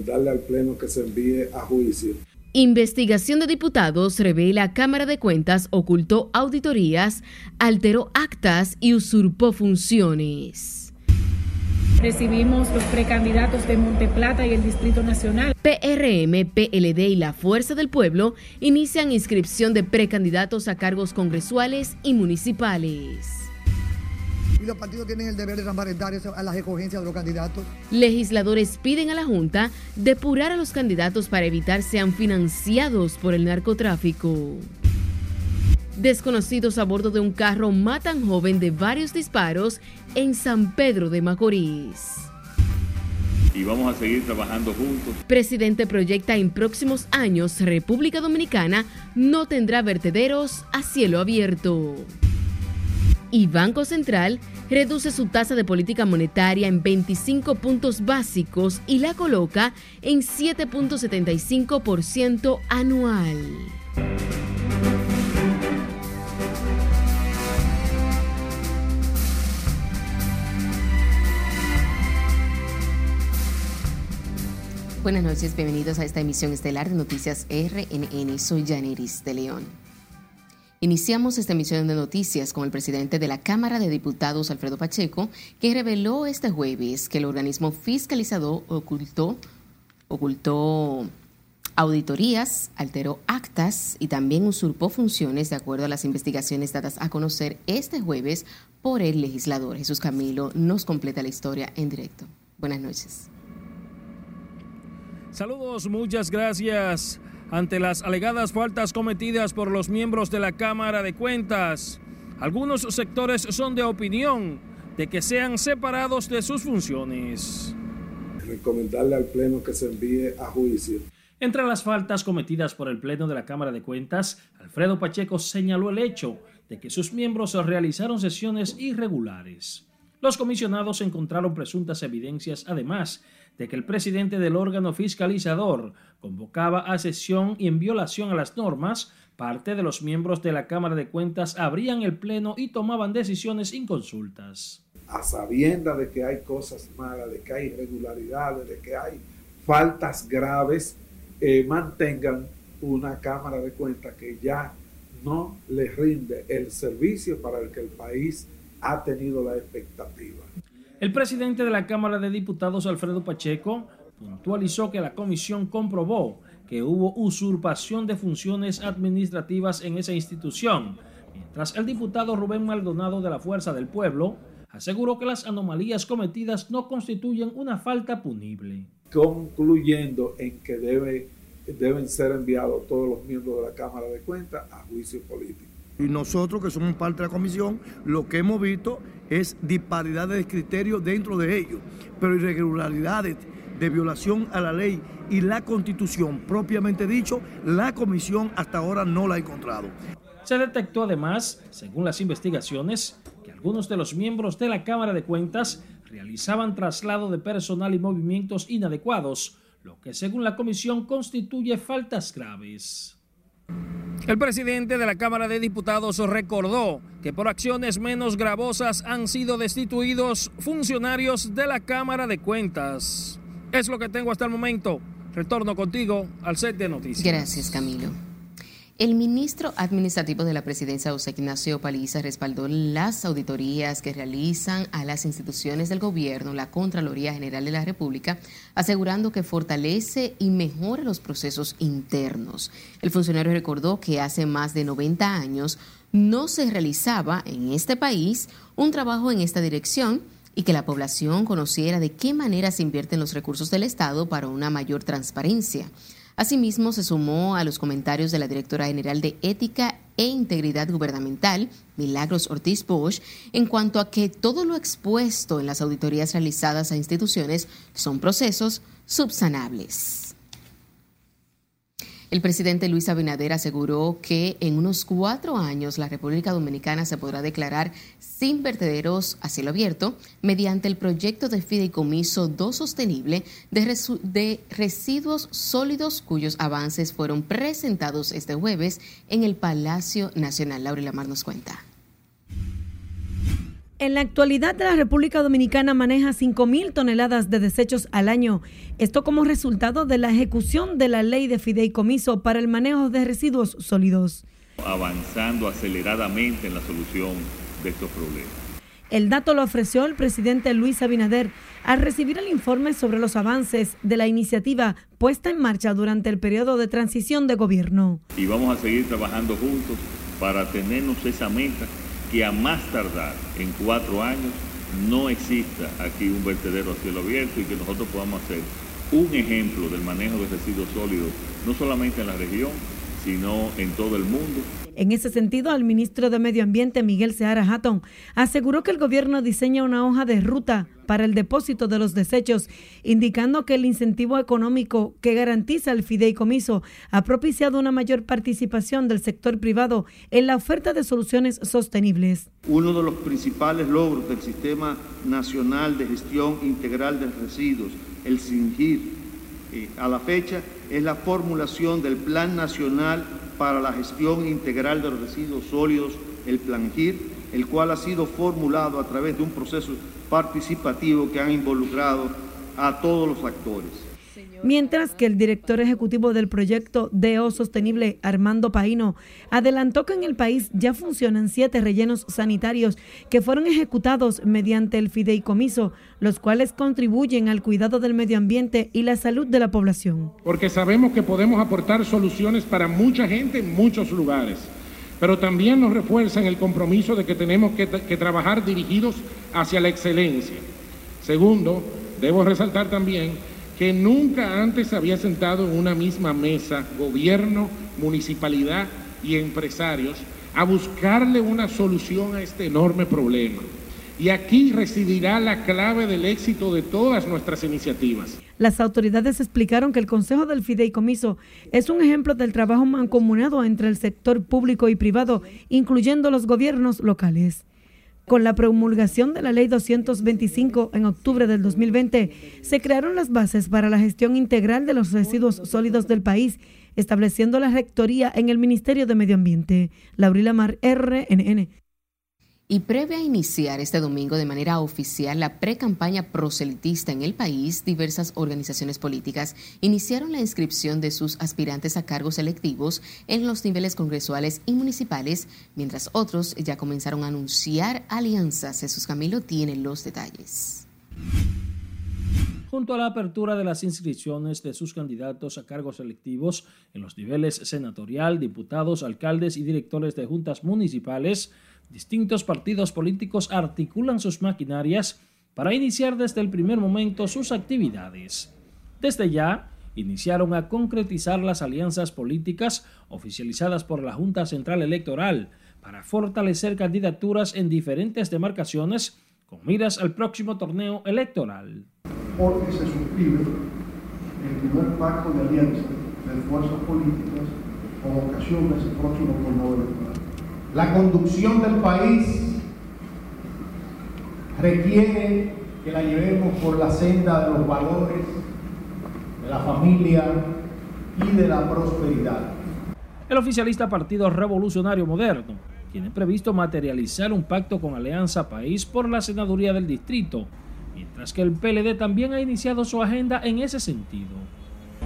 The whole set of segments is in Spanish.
recomendarle al Pleno que se envíe a juicio. Investigación de diputados revela Cámara de Cuentas ocultó auditorías, alteró actas y usurpó funciones. Recibimos los precandidatos de Monteplata y el Distrito Nacional. PRM, PLD y la Fuerza del Pueblo inician inscripción de precandidatos a cargos congresuales y municipales y los partidos tienen el deber de transparentar a las escogencias de los candidatos. Legisladores piden a la Junta depurar a los candidatos para evitar sean financiados por el narcotráfico. Desconocidos a bordo de un carro matan joven de varios disparos en San Pedro de Macorís. Y vamos a seguir trabajando juntos. Presidente proyecta en próximos años República Dominicana no tendrá vertederos a cielo abierto y Banco Central reduce su tasa de política monetaria en 25 puntos básicos y la coloca en 7.75% anual. Buenas noches, bienvenidos a esta emisión estelar de Noticias RNN. Soy Janeris de León. Iniciamos esta emisión de noticias con el presidente de la Cámara de Diputados, Alfredo Pacheco, que reveló este jueves que el organismo fiscalizador ocultó, ocultó auditorías, alteró actas y también usurpó funciones de acuerdo a las investigaciones dadas a conocer este jueves por el legislador. Jesús Camilo nos completa la historia en directo. Buenas noches. Saludos, muchas gracias ante las alegadas faltas cometidas por los miembros de la Cámara de Cuentas. Algunos sectores son de opinión de que sean separados de sus funciones. Recomendarle al Pleno que se envíe a juicio. Entre las faltas cometidas por el Pleno de la Cámara de Cuentas, Alfredo Pacheco señaló el hecho de que sus miembros realizaron sesiones irregulares. Los comisionados encontraron presuntas evidencias, además, de que el presidente del órgano fiscalizador convocaba a sesión y en violación a las normas, parte de los miembros de la Cámara de Cuentas abrían el pleno y tomaban decisiones inconsultas. A sabienda de que hay cosas malas, de que hay irregularidades, de que hay faltas graves, eh, mantengan una Cámara de Cuentas que ya no les rinde el servicio para el que el país ha tenido la expectativa. El presidente de la Cámara de Diputados, Alfredo Pacheco, puntualizó que la comisión comprobó que hubo usurpación de funciones administrativas en esa institución, mientras el diputado Rubén Maldonado de la Fuerza del Pueblo aseguró que las anomalías cometidas no constituyen una falta punible. Concluyendo en que debe, deben ser enviados todos los miembros de la Cámara de Cuentas a juicio político. Y nosotros que somos parte de la comisión, lo que hemos visto es disparidades de criterios dentro de ellos, pero irregularidades de violación a la ley y la constitución propiamente dicho, la comisión hasta ahora no la ha encontrado. Se detectó además, según las investigaciones, que algunos de los miembros de la Cámara de Cuentas realizaban traslado de personal y movimientos inadecuados, lo que según la comisión constituye faltas graves. El presidente de la Cámara de Diputados recordó que por acciones menos gravosas han sido destituidos funcionarios de la Cámara de Cuentas. Es lo que tengo hasta el momento. Retorno contigo al set de noticias. Gracias, Camilo. El ministro administrativo de la presidencia, José Ignacio Paliza, respaldó las auditorías que realizan a las instituciones del gobierno, la Contraloría General de la República, asegurando que fortalece y mejora los procesos internos. El funcionario recordó que hace más de 90 años no se realizaba en este país un trabajo en esta dirección y que la población conociera de qué manera se invierten los recursos del Estado para una mayor transparencia. Asimismo, se sumó a los comentarios de la directora general de Ética e Integridad Gubernamental, Milagros Ortiz Bosch, en cuanto a que todo lo expuesto en las auditorías realizadas a instituciones son procesos subsanables. El presidente Luis Abinader aseguró que en unos cuatro años la República Dominicana se podrá declarar sin vertederos a cielo abierto mediante el proyecto de fideicomiso 2 sostenible de, residuos sólidos cuyos avances fueron presentados este jueves en el Palacio Nacional. Laura Lamar nos cuenta. En la actualidad, la República Dominicana maneja 5.000 toneladas de desechos al año. Esto como resultado de la ejecución de la ley de fideicomiso para el manejo de residuos sólidos. Avanzando aceleradamente en la solución de estos problemas. El dato lo ofreció el presidente Luis Abinader al recibir el informe sobre los avances de la iniciativa puesta en marcha durante el periodo de transición de gobierno. Y vamos a seguir trabajando juntos para tenernos esa meta que a más tardar en cuatro años no exista aquí un vertedero a cielo abierto y que nosotros podamos hacer un ejemplo del manejo de residuos sólidos, no solamente en la región, sino en todo el mundo. En ese sentido, el ministro de Medio Ambiente, Miguel Seara Hatton, aseguró que el gobierno diseña una hoja de ruta para el depósito de los desechos, indicando que el incentivo económico que garantiza el fideicomiso ha propiciado una mayor participación del sector privado en la oferta de soluciones sostenibles. Uno de los principales logros del Sistema Nacional de Gestión Integral de Residuos, el SINGIR, a la fecha es la formulación del Plan Nacional para la Gestión Integral de Residuos Sólidos, el Plan GIR, el cual ha sido formulado a través de un proceso participativo que ha involucrado a todos los actores mientras que el director ejecutivo del proyecto DO Sostenible, Armando Paino, adelantó que en el país ya funcionan siete rellenos sanitarios que fueron ejecutados mediante el fideicomiso, los cuales contribuyen al cuidado del medio ambiente y la salud de la población. Porque sabemos que podemos aportar soluciones para mucha gente en muchos lugares, pero también nos refuerzan el compromiso de que tenemos que, que trabajar dirigidos hacia la excelencia. Segundo, debo resaltar también que nunca antes había sentado en una misma mesa gobierno, municipalidad y empresarios a buscarle una solución a este enorme problema. Y aquí residirá la clave del éxito de todas nuestras iniciativas. Las autoridades explicaron que el Consejo del Fideicomiso es un ejemplo del trabajo mancomunado entre el sector público y privado, incluyendo los gobiernos locales. Con la promulgación de la Ley 225 en octubre del 2020, se crearon las bases para la gestión integral de los residuos sólidos del país, estableciendo la rectoría en el Ministerio de Medio Ambiente. Laurila Mar, RNN. Y previa a iniciar este domingo de manera oficial la pre-campaña proselitista en el país, diversas organizaciones políticas iniciaron la inscripción de sus aspirantes a cargos electivos en los niveles congresuales y municipales, mientras otros ya comenzaron a anunciar alianzas. Jesús Camilo tiene los detalles. Junto a la apertura de las inscripciones de sus candidatos a cargos electivos en los niveles senatorial, diputados, alcaldes y directores de juntas municipales, distintos partidos políticos articulan sus maquinarias para iniciar desde el primer momento sus actividades. Desde ya, iniciaron a concretizar las alianzas políticas oficializadas por la Junta Central Electoral para fortalecer candidaturas en diferentes demarcaciones con miras al próximo torneo electoral. Porque se suscribe el primer pacto de alianza de fuerzas políticas con ocasión de ese próximo torneo electoral. La conducción del país requiere que la llevemos por la senda de los valores, de la familia y de la prosperidad. El oficialista Partido Revolucionario Moderno tiene previsto materializar un pacto con Alianza País por la senaduría del distrito, mientras que el PLD también ha iniciado su agenda en ese sentido.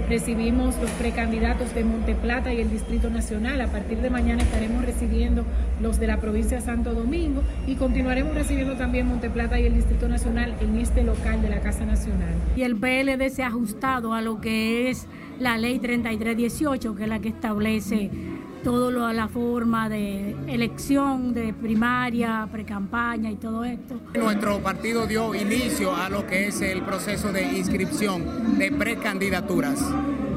Recibimos los precandidatos de Monteplata y el Distrito Nacional. A partir de mañana estaremos recibiendo los de la provincia de Santo Domingo y continuaremos recibiendo también Monteplata y el Distrito Nacional en este local de la Casa Nacional. Y el PLD se ha ajustado a lo que es la ley 3318, que es la que establece todo lo, la forma de elección, de primaria, precampaña y todo esto. Nuestro partido dio inicio a lo que es el proceso de inscripción de precandidaturas,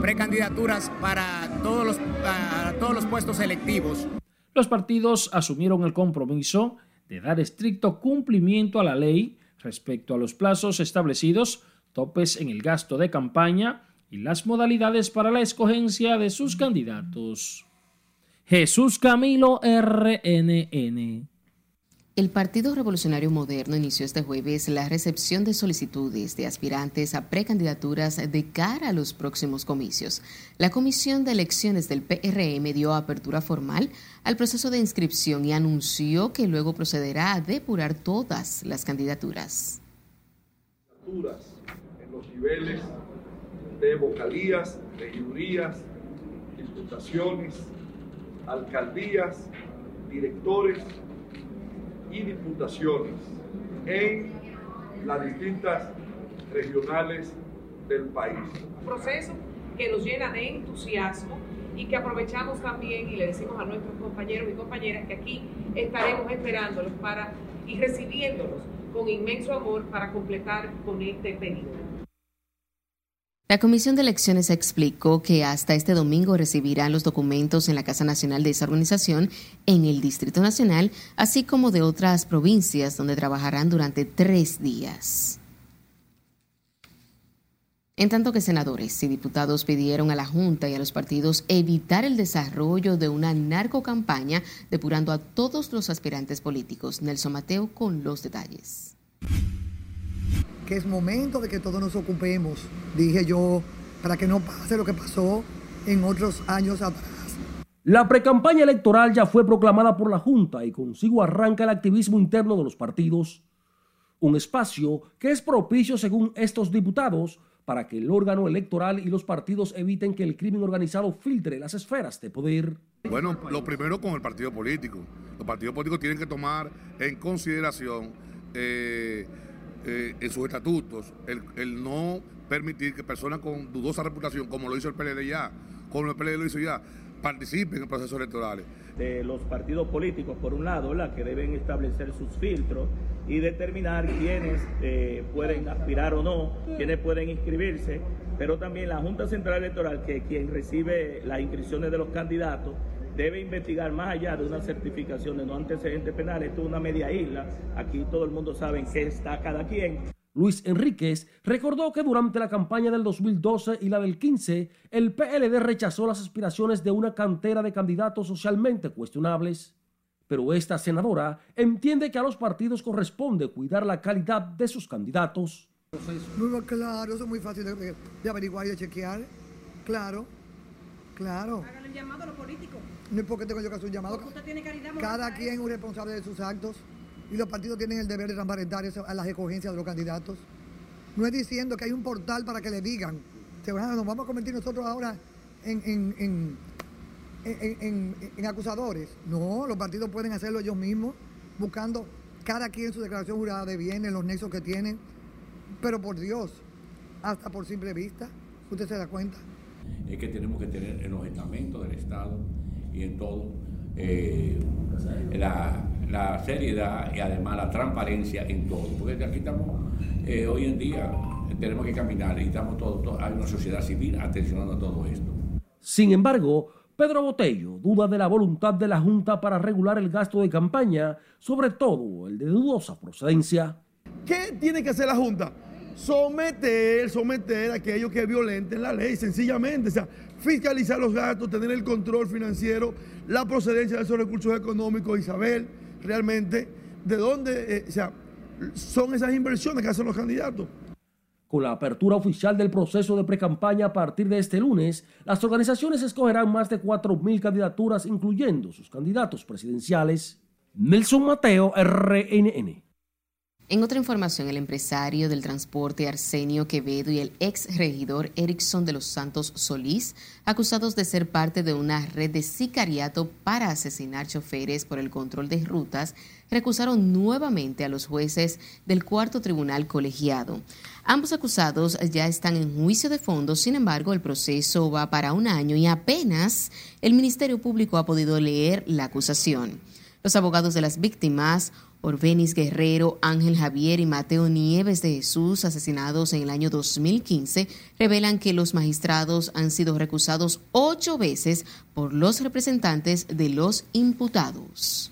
precandidaturas para todos los, para todos los puestos electivos. Los partidos asumieron el compromiso de dar estricto cumplimiento a la ley respecto a los plazos establecidos, topes en el gasto de campaña y las modalidades para la escogencia de sus candidatos. Jesús Camilo RNN. El Partido Revolucionario Moderno inició este jueves la recepción de solicitudes de aspirantes a precandidaturas de cara a los próximos comicios. La Comisión de Elecciones del PRM dio apertura formal al proceso de inscripción y anunció que luego procederá a depurar todas las candidaturas. En los niveles de vocalías, regidurías, diputaciones, alcaldías, directores y diputaciones en las distintas regionales del país. Un proceso que nos llena de entusiasmo y que aprovechamos también y le decimos a nuestros compañeros y compañeras que aquí estaremos esperándolos para y recibiéndolos con inmenso amor para completar con este periodo. La Comisión de Elecciones explicó que hasta este domingo recibirán los documentos en la Casa Nacional de esa organización en el Distrito Nacional, así como de otras provincias donde trabajarán durante tres días. En tanto que senadores y diputados pidieron a la Junta y a los partidos evitar el desarrollo de una narcocampaña, depurando a todos los aspirantes políticos. Nelson Mateo con los detalles que es momento de que todos nos ocupemos, dije yo, para que no pase lo que pasó en otros años atrás. La precampaña electoral ya fue proclamada por la Junta y consigo arranca el activismo interno de los partidos, un espacio que es propicio según estos diputados para que el órgano electoral y los partidos eviten que el crimen organizado filtre las esferas de poder. Bueno, lo primero con el partido político. Los partidos políticos tienen que tomar en consideración eh, eh, en sus estatutos el, no permitir que personas con dudosa reputación, como lo hizo el PLD ya, como el PLD lo hizo ya, participen en procesos electorales. Los partidos políticos, por un lado, la que deben establecer sus filtros y determinar quiénes eh, pueden aspirar o no, quiénes pueden inscribirse, pero también la Junta Central Electoral, que quien recibe las inscripciones de los candidatos, debe investigar más allá de una certificación de no antecedentes penales. Esto es una media isla. Aquí todo el mundo sabe en qué está cada quien. Luis Enríquez recordó que durante la campaña del 2012 y la del 15, el PLD rechazó las aspiraciones de una cantera de candidatos socialmente cuestionables. Pero esta senadora entiende que a los partidos corresponde cuidar la calidad de sus candidatos. Muy claro, eso es muy fácil de, de averiguar y de chequear. Claro, claro. Hagan el llamado a los políticos. No es porque tengo yo que hacer un llamado. Cada quien es responsable de sus actos y los partidos tienen el deber de transparentar a las escogencias de los candidatos. No es diciendo que hay un portal para que le digan, nos vamos a convertir nosotros ahora en, en, acusadores. No, los partidos pueden hacerlo ellos mismos, buscando cada quien su declaración jurada de bienes, los nexos que tienen. Pero por Dios, hasta por simple vista, usted se da cuenta. Es que tenemos que tener en los estamentos del Estado y en todo eh, la, seriedad y además la transparencia en todo. Porque aquí estamos, eh, hoy en día tenemos que caminar y estamos todos, hay una sociedad civil atencionando a todo esto. Sin embargo, Pedro Botello duda de la voluntad de la Junta para regular el gasto de campaña, sobre todo el de dudosa procedencia. ¿Qué tiene que hacer la Junta? Someter, someter a aquellos que violenten la ley, sencillamente. O sea, fiscalizar los gastos, tener el control financiero, la procedencia de esos recursos económicos y saber realmente de dónde eh, sea, son esas inversiones que hacen los candidatos. Con la apertura oficial del proceso de precampaña a partir de este lunes, las organizaciones escogerán más de 4.000 candidaturas, incluyendo sus candidatos presidenciales. Nelson Mateo, RNN. En otra información, el empresario del transporte Arsenio Quevedo y el ex regidor Erickson de los Santos Solís, acusados de ser parte de una red de sicariato para asesinar choferes por el control de rutas, recusaron nuevamente a los jueces del cuarto tribunal colegiado. Ambos acusados ya están en juicio de fondo, sin embargo, el proceso va para un año y apenas el Ministerio Público ha podido leer la acusación. Los abogados de las víctimas Orbenis Guerrero, Ángel Javier y Mateo Nieves de Jesús, asesinados en el año 2015, revelan que los magistrados han sido recusados ocho veces por los representantes de los imputados.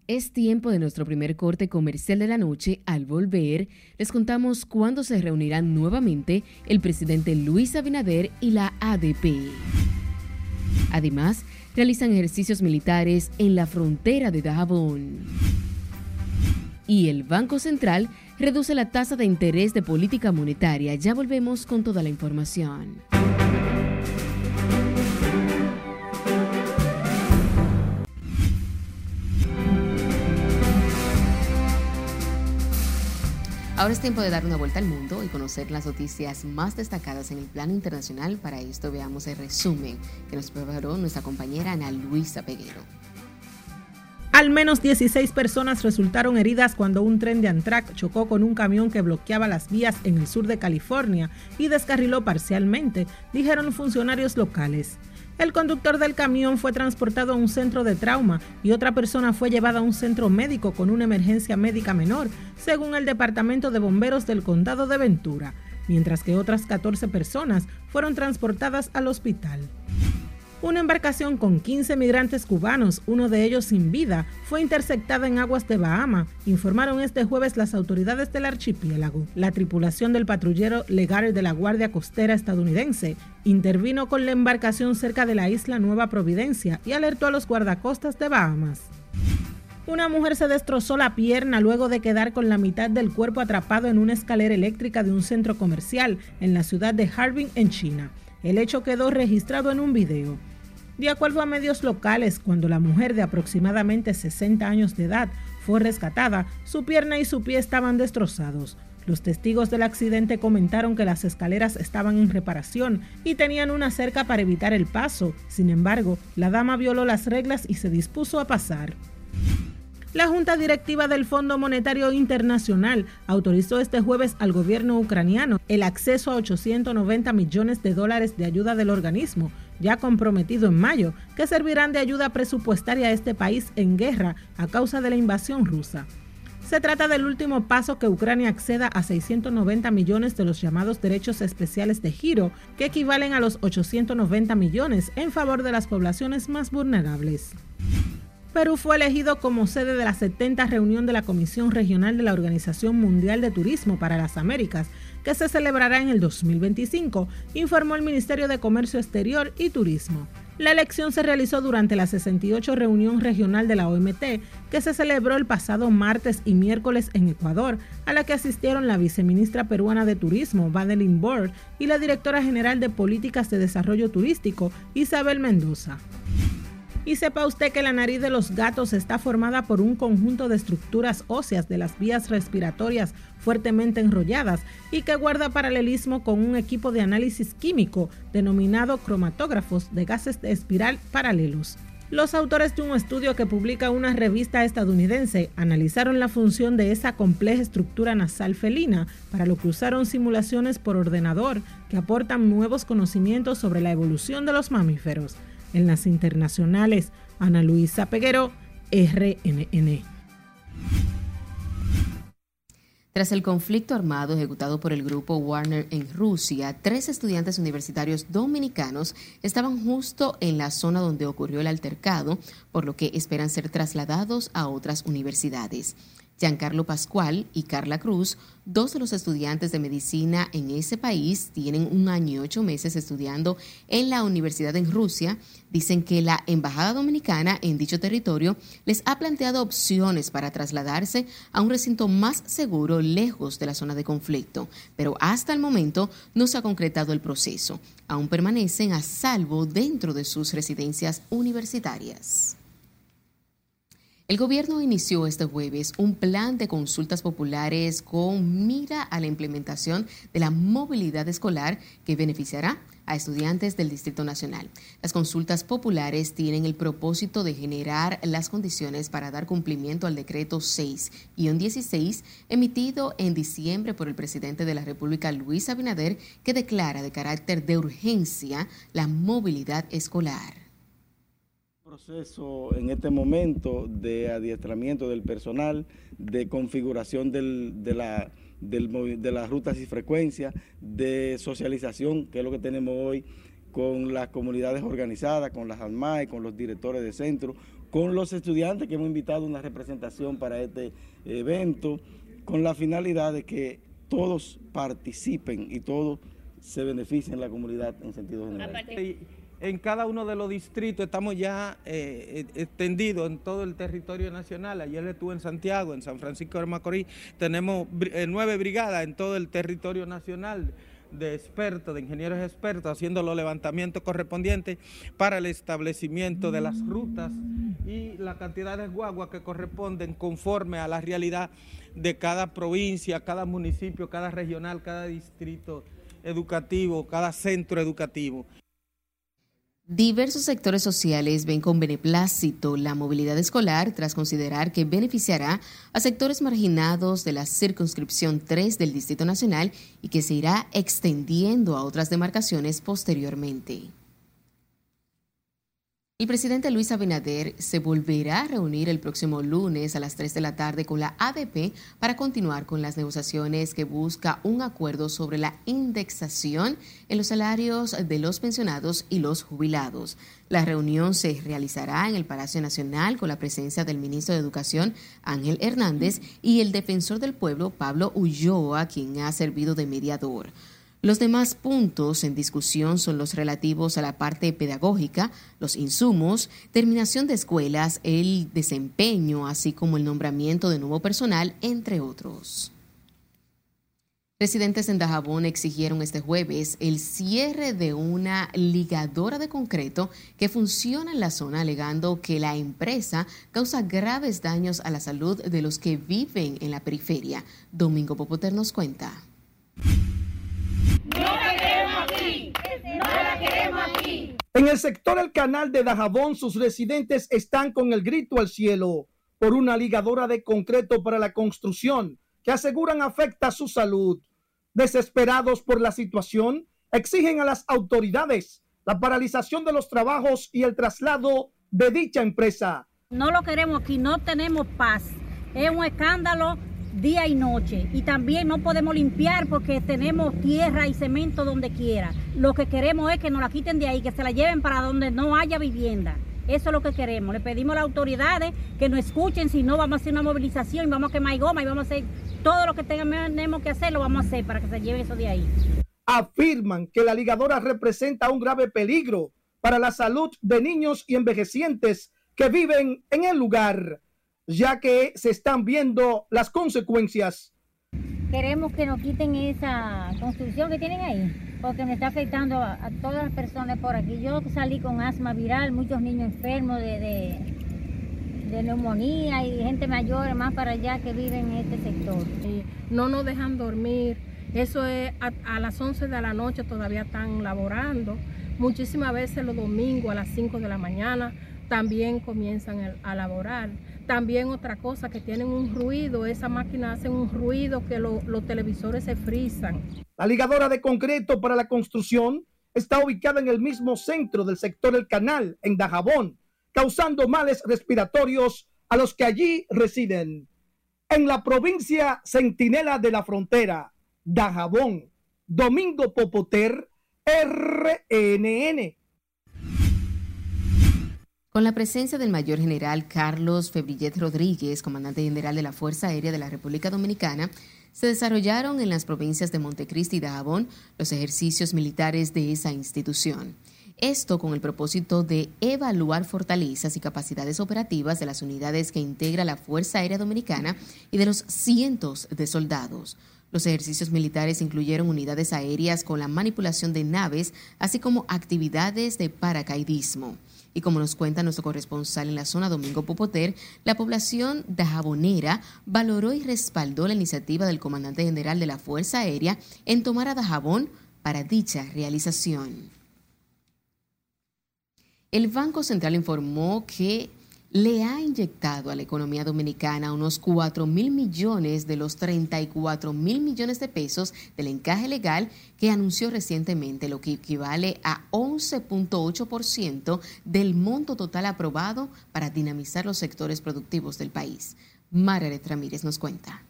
Es tiempo de nuestro primer corte comercial de la noche. Al volver, les contamos cuándo se reunirán nuevamente el presidente Luis Abinader y la ADP. Además, realizan ejercicios militares en la frontera de Dajabón. Y el Banco Central reduce la tasa de interés de política monetaria. Ya volvemos con toda la información. Ahora es tiempo de dar una vuelta al mundo y conocer las noticias más destacadas en el plano internacional. Para esto veamos el resumen que nos preparó nuestra compañera Ana Luisa Peguero. Al menos 16 personas resultaron heridas cuando un tren de Amtrak chocó con un camión que bloqueaba las vías en el sur de California y descarriló parcialmente, dijeron funcionarios locales. El conductor del camión fue transportado a un centro de trauma y otra persona fue llevada a un centro médico con una emergencia médica menor, según el Departamento de Bomberos del Condado de Ventura, mientras que otras 14 personas fueron transportadas al hospital. Una embarcación con 15 migrantes cubanos, uno de ellos sin vida, fue interceptada en aguas de Bahama, informaron este jueves las autoridades del archipiélago. La tripulación del patrullero legal de la Guardia Costera estadounidense intervino con la embarcación cerca de la isla Nueva Providencia y alertó a los guardacostas de Bahamas. Una mujer se destrozó la pierna luego de quedar con la mitad del cuerpo atrapado en una escalera eléctrica de un centro comercial en la ciudad de Harbin, en China. El hecho quedó registrado en un video. De acuerdo a medios locales, cuando la mujer de aproximadamente 60 años de edad fue rescatada, su pierna y su pie estaban destrozados. Los testigos del accidente comentaron que las escaleras estaban en reparación y tenían una cerca para evitar el paso. Sin embargo, la dama violó las reglas y se dispuso a pasar. La Junta Directiva del Fondo Monetario Internacional autorizó este jueves al gobierno ucraniano el acceso a 890 millones de dólares de ayuda del organismo, ya comprometido en mayo, que servirán de ayuda presupuestaria a este país en guerra a causa de la invasión rusa. Se trata del último paso que Ucrania acceda a 690 millones de los llamados derechos especiales de giro, que equivalen a los 890 millones en favor de las poblaciones más vulnerables. Perú fue elegido como sede de la 70 reunión de la Comisión Regional de la Organización Mundial de Turismo para las Américas, que se celebrará en el 2025, informó el Ministerio de Comercio Exterior y Turismo. La elección se realizó durante la 68 reunión regional de la OMT, que se celebró el pasado martes y miércoles en Ecuador, a la que asistieron la viceministra peruana de Turismo, Madeline Board, y la directora general de Políticas de Desarrollo Turístico, Isabel Mendoza. Y sepa usted que la nariz de los gatos está formada por un conjunto de estructuras óseas de las vías respiratorias fuertemente enrolladas y que guarda paralelismo con un equipo de análisis químico denominado cromatógrafos de gases de espiral paralelos. Los autores de un estudio que publica una revista estadounidense analizaron la función de esa compleja estructura nasal felina, para lo que usaron simulaciones por ordenador que aportan nuevos conocimientos sobre la evolución de los mamíferos en las internacionales. Ana Luisa Peguero, RNN. Tras el conflicto armado ejecutado por el grupo Warner en Rusia, tres estudiantes universitarios dominicanos estaban justo en la zona donde ocurrió el altercado, por lo que esperan ser trasladados a otras universidades. Giancarlo Pascual y Carla Cruz, dos de los estudiantes de medicina en ese país, tienen un año y ocho meses estudiando en la universidad en Rusia. Dicen que la Embajada Dominicana en dicho territorio les ha planteado opciones para trasladarse a un recinto más seguro lejos de la zona de conflicto, pero hasta el momento no se ha concretado el proceso. Aún permanecen a salvo dentro de sus residencias universitarias. El gobierno inició este jueves un plan de consultas populares con mira a la implementación de la movilidad escolar que beneficiará a estudiantes del Distrito Nacional. Las consultas populares tienen el propósito de generar las condiciones para dar cumplimiento al decreto 6-16 emitido en diciembre por el presidente de la República, Luis Abinader, que declara de carácter de urgencia la movilidad escolar proceso en este momento de adiestramiento del personal, de configuración de, la, de las rutas y frecuencias, de socialización, que es lo que tenemos hoy con las comunidades organizadas, con las ALMAE, con los directores de centro, con los estudiantes que hemos invitado a una representación para este evento, con la finalidad de que todos participen y todos se beneficien en la comunidad en sentido general en cada uno de los distritos estamos ya eh, eh, extendidos en todo el territorio nacional. Ayer estuve en Santiago, en San Francisco de Macorís, tenemos eh, nueve brigadas en todo el territorio nacional de expertos, de ingenieros expertos, haciendo los levantamientos correspondientes para el establecimiento de las rutas y la cantidad de guaguas que corresponden conforme a la realidad de cada provincia, cada municipio, cada regional, cada distrito educativo, cada centro educativo. Diversos sectores sociales ven con beneplácito la movilidad escolar tras considerar que beneficiará a sectores marginados de la circunscripción 3 del Distrito Nacional y que se irá extendiendo a otras demarcaciones posteriormente. El presidente Luis Abinader se volverá a reunir el próximo lunes a las 3 de la tarde con la ADP para continuar con las negociaciones que busca un acuerdo sobre la indexación en los salarios de los pensionados y los jubilados. La reunión se realizará en el Palacio Nacional con la presencia del ministro de Educación Ángel Hernández y el defensor del pueblo Pablo Ulloa, quien ha servido de mediador. Los demás puntos en discusión son los relativos a la parte pedagógica, los insumos, terminación de escuelas, el desempeño, así como el nombramiento de nuevo personal, entre otros. Residentes en Dajabón exigieron este jueves el cierre de una ligadora de concreto que funciona en la zona, alegando que la empresa causa graves daños a la salud de los que viven en la periferia. Domingo Popoter nos cuenta. En el sector El Canal de Dajabón, sus residentes están con el grito al cielo por una ligadora de concreto para la construcción que aseguran afecta su salud. Desesperados por la situación, exigen a las autoridades la paralización de los trabajos y el traslado de dicha empresa. No lo queremos aquí, no tenemos paz. Es un escándalo día y noche. Y también no podemos limpiar porque tenemos tierra y cemento donde quiera. Lo que queremos es que nos la quiten de ahí, que se la lleven para donde no haya vivienda. Eso es lo que queremos. Le pedimos a las autoridades que nos escuchen, si no vamos a hacer una movilización vamos a quemar goma y vamos a hacer todo lo que tengamos que hacer, lo vamos a hacer para que se lleve eso de ahí. Afirman que la ligadora representa un grave peligro para la salud de niños y envejecientes que viven en el lugar ya que se están viendo las consecuencias. Queremos que nos quiten esa construcción que tienen ahí, porque me está afectando a, todas las personas por aquí. Yo salí con asma viral, muchos niños enfermos de, de, neumonía y gente mayor más para allá que viven en este sector. no nos dejan dormir, eso es a, a, las 11 de la noche todavía están laborando. Muchísimas veces los domingos a las 5 de la mañana también comienzan a laborar. También otra cosa, que tienen un ruido, esa máquina hace un ruido que los televisores se frizan. La ligadora de concreto para la construcción está ubicada en el mismo centro del sector El Canal, en Dajabón, causando males respiratorios a los que allí residen. En la provincia Centinela de la Frontera, Dajabón, Domingo Popoter, RNN. Con la presencia del mayor general Carlos Febrillet Rodríguez, comandante general de la Fuerza Aérea de la República Dominicana, se desarrollaron en las provincias de Montecristi y Dajabón los ejercicios militares de esa institución. Esto con el propósito de evaluar fortalezas y capacidades operativas de las unidades que integra la Fuerza Aérea Dominicana y de los cientos de soldados. Los ejercicios militares incluyeron unidades aéreas con la manipulación de naves, así como actividades de paracaidismo. Y como nos cuenta nuestro corresponsal en la zona, Domingo Popoter, la población Dajabonera valoró y respaldó la iniciativa del comandante general de la Fuerza Aérea en tomar a Dajabón para dicha realización. El Banco Central informó que le ha inyectado a la economía dominicana unos 4 mil millones de los 34 mil millones de pesos del encaje legal que anunció recientemente, lo que equivale a 11.8% del monto total aprobado para dinamizar los sectores productivos del país. Margaret Ramírez nos cuenta.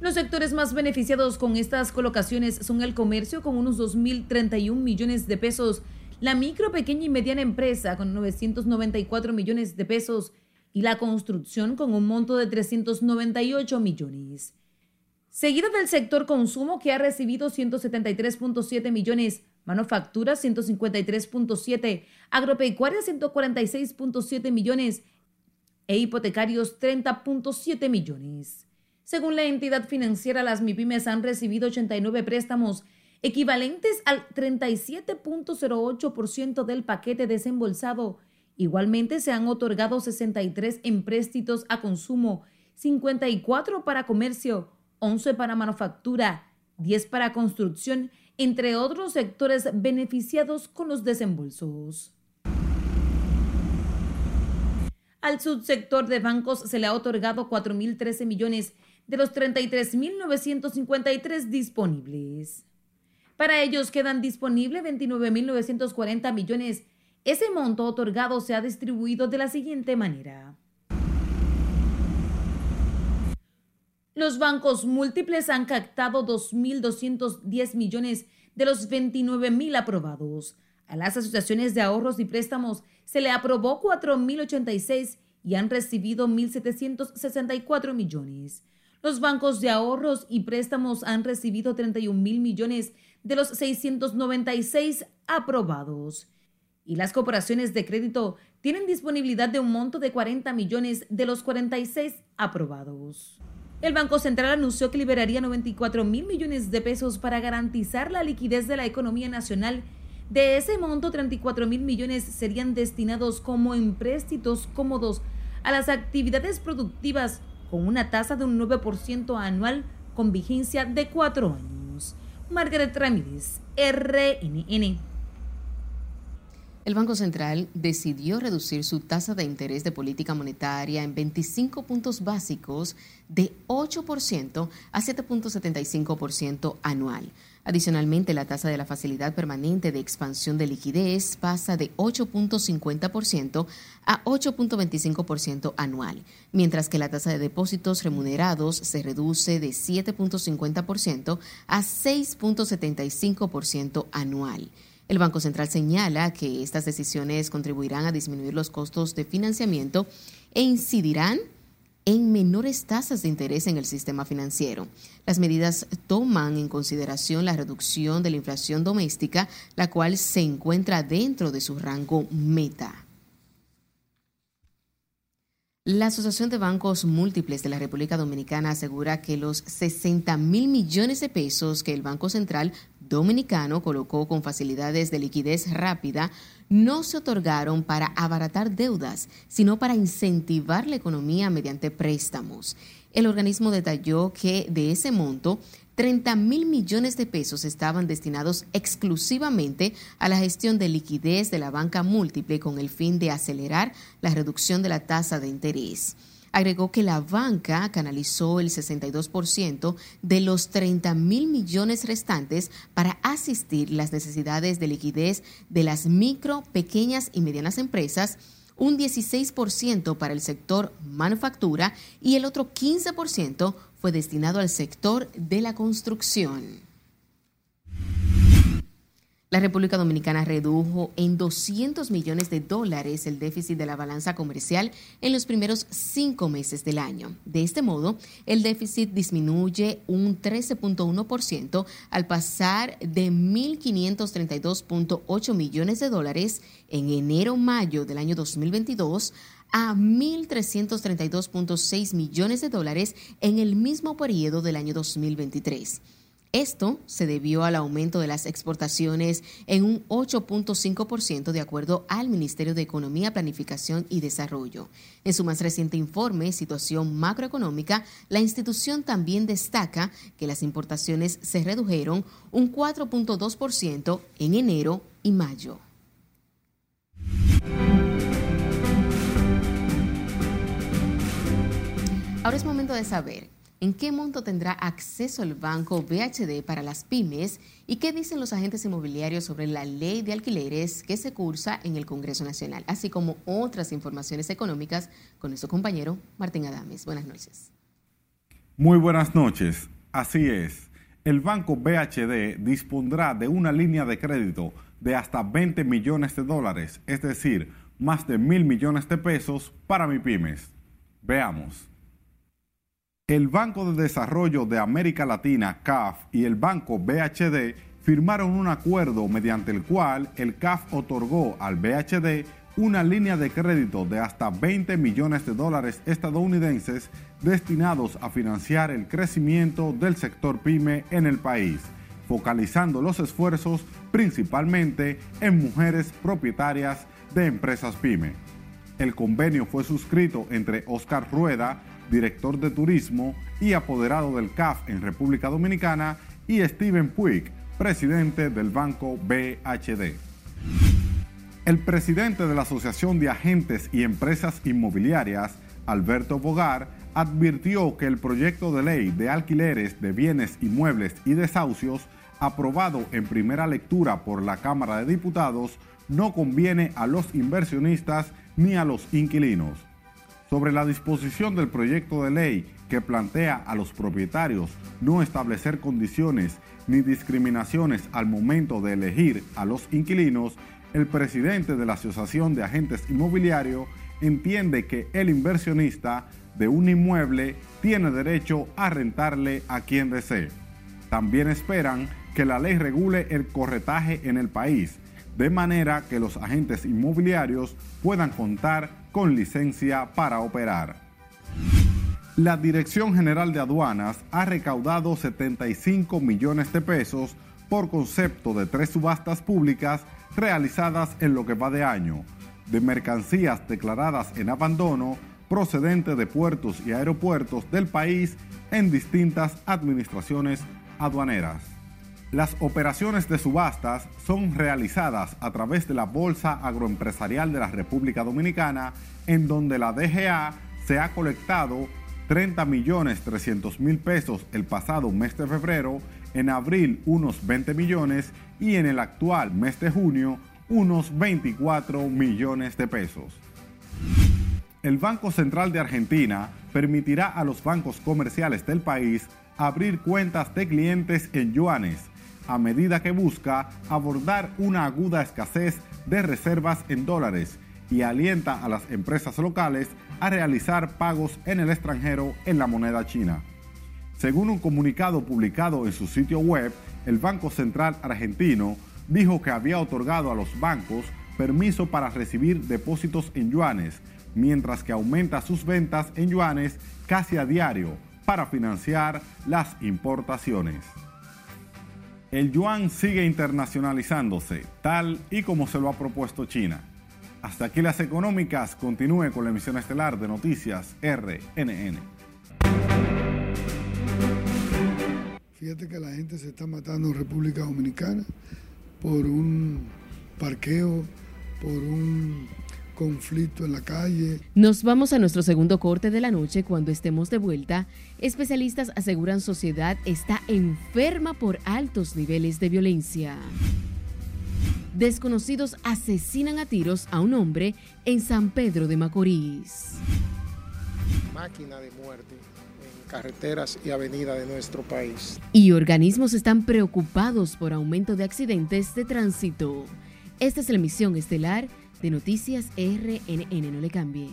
Los sectores más beneficiados con estas colocaciones son el comercio con unos 2.031 millones de pesos, la micro, pequeña y mediana empresa con 994 millones de pesos y la construcción con un monto de 398 millones. Seguido del sector consumo que ha recibido 173.7 millones, manufactura 153.7, agropecuaria 146.7 millones e hipotecarios 30.7 millones. Según la entidad financiera, las MIPIMES han recibido 89 préstamos equivalentes al 37.08% del paquete desembolsado. Igualmente se han otorgado 63 empréstitos a consumo, 54 para comercio, 11 para manufactura, 10 para construcción, entre otros sectores beneficiados con los desembolsos. Al subsector de bancos se le ha otorgado 4.013 millones de los 33.953 disponibles. Para ellos quedan disponibles 29.940 millones. Ese monto otorgado se ha distribuido de la siguiente manera. Los bancos múltiples han captado 2.210 millones de los 29.000 aprobados. A las asociaciones de ahorros y préstamos se le aprobó 4.086 y han recibido 1.764 millones. Los bancos de ahorros y préstamos han recibido 31 mil millones de los 696 aprobados. Y las corporaciones de crédito tienen disponibilidad de un monto de 40 millones de los 46 aprobados. El Banco Central anunció que liberaría 94 mil millones de pesos para garantizar la liquidez de la economía nacional. De ese monto, 34 mil millones serían destinados como empréstitos cómodos a las actividades productivas con una tasa de un 9% anual con vigencia de cuatro años. Margaret Ramírez, RNN. El Banco Central decidió reducir su tasa de interés de política monetaria en 25 puntos básicos de 8% a 7.75% anual Adicionalmente, la tasa de la facilidad permanente de expansión de liquidez pasa de 8.50% a 8.25% anual, mientras que la tasa de depósitos remunerados se reduce de 7.50% a 6.75% anual. El Banco Central señala que estas decisiones contribuirán a disminuir los costos de financiamiento e incidirán en menores tasas de interés en el sistema financiero. Las medidas toman en consideración la reducción de la inflación doméstica, la cual se encuentra dentro de su rango meta. La Asociación de Bancos Múltiples de la República Dominicana asegura que los 60 mil millones de pesos que el Banco Central Dominicano colocó con facilidades de liquidez rápida no se otorgaron para abaratar deudas, sino para incentivar la economía mediante préstamos. El organismo detalló que de ese monto, 30 mil millones de pesos estaban destinados exclusivamente a la gestión de liquidez de la banca múltiple con el fin de acelerar la reducción de la tasa de interés. Agregó que la banca canalizó el 62% de los 30 mil millones restantes para asistir las necesidades de liquidez de las micro, pequeñas y medianas empresas un 16% para el sector manufactura y el otro 15% fue destinado al sector de la construcción. La República Dominicana redujo en 200 millones de dólares el déficit de la balanza comercial en los primeros cinco meses del año. De este modo, el déficit disminuye un 13.1% al pasar de 1.532.8 millones de dólares en enero-mayo del año 2022 a 1.332.6 millones de dólares en el mismo periodo del año 2023. Esto se debió al aumento de las exportaciones en un 8.5% de acuerdo al Ministerio de Economía, Planificación y Desarrollo. En su más reciente informe, Situación Macroeconómica, la institución también destaca que las importaciones se redujeron un 4.2% en enero y mayo. Ahora es momento de saber ¿En qué monto tendrá acceso el banco BHD para las pymes? ¿Y qué dicen los agentes inmobiliarios sobre la ley de alquileres que se cursa en el Congreso Nacional? Así como otras informaciones económicas con nuestro compañero Martín Adames. Buenas noches. Muy buenas noches. Así es. El banco BHD dispondrá de una línea de crédito de hasta 20 millones de dólares, es decir, más de mil millones de pesos para mi pymes. Veamos. El Banco de Desarrollo de América Latina, CAF, y el Banco BHD firmaron un acuerdo mediante el cual el CAF otorgó al BHD una línea de crédito de hasta 20 millones de dólares estadounidenses destinados a financiar el crecimiento del sector pyme en el país, focalizando los esfuerzos principalmente en mujeres propietarias de empresas pyme. El convenio fue suscrito entre Oscar Rueda, director de turismo y apoderado del CAF en República Dominicana, y Steven Puig, presidente del banco BHD. El presidente de la Asociación de Agentes y Empresas Inmobiliarias, Alberto Bogar, advirtió que el proyecto de ley de alquileres de bienes inmuebles y desahucios, aprobado en primera lectura por la Cámara de Diputados, no conviene a los inversionistas ni a los inquilinos sobre la disposición del proyecto de ley que plantea a los propietarios no establecer condiciones ni discriminaciones al momento de elegir a los inquilinos, el presidente de la Asociación de Agentes Inmobiliarios entiende que el inversionista de un inmueble tiene derecho a rentarle a quien desee. También esperan que la ley regule el corretaje en el país, de manera que los agentes inmobiliarios puedan contar con licencia para operar. La Dirección General de Aduanas ha recaudado 75 millones de pesos por concepto de tres subastas públicas realizadas en lo que va de año, de mercancías declaradas en abandono procedente de puertos y aeropuertos del país en distintas administraciones aduaneras. Las operaciones de subastas son realizadas a través de la Bolsa Agroempresarial de la República Dominicana, en donde la DGA se ha colectado 30 millones 300 mil pesos el pasado mes de febrero, en abril unos 20 millones y en el actual mes de junio unos 24 millones de pesos. El Banco Central de Argentina permitirá a los bancos comerciales del país abrir cuentas de clientes en yuanes a medida que busca abordar una aguda escasez de reservas en dólares y alienta a las empresas locales a realizar pagos en el extranjero en la moneda china. Según un comunicado publicado en su sitio web, el Banco Central argentino dijo que había otorgado a los bancos permiso para recibir depósitos en yuanes, mientras que aumenta sus ventas en yuanes casi a diario para financiar las importaciones el yuan sigue internacionalizándose, tal y como se lo ha propuesto China. Hasta aquí las económicas. Continúe con la emisión estelar de Noticias RNN. Fíjate que la gente se está matando en República Dominicana por un parqueo, por un conflicto en la calle. Nos vamos a nuestro segundo corte de la noche. Cuando estemos de vuelta, especialistas aseguran sociedad está enferma por altos niveles de violencia. Desconocidos asesinan a tiros a un hombre en San Pedro de Macorís. Máquina de muerte en carreteras y avenidas de nuestro país. Y organismos están preocupados por aumento de accidentes de tránsito. Esta es la emisión estelar de Noticias RNN. No le cambie.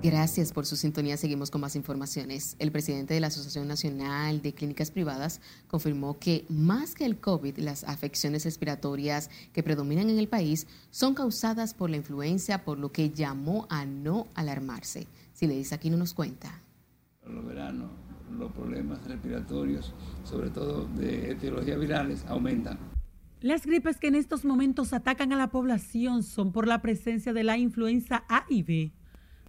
Gracias por su sintonía. Seguimos con más informaciones. El presidente de la Asociación Nacional de Clínicas Privadas confirmó que más que el COVID, las afecciones respiratorias que predominan en el país son causadas por la influencia, por lo que llamó a no alarmarse. Si le dice aquí no nos cuenta. Los problemas respiratorios, sobre todo de etiologías virales, aumentan. Las gripes que en estos momentos atacan a la población son por la presencia de la influenza A y B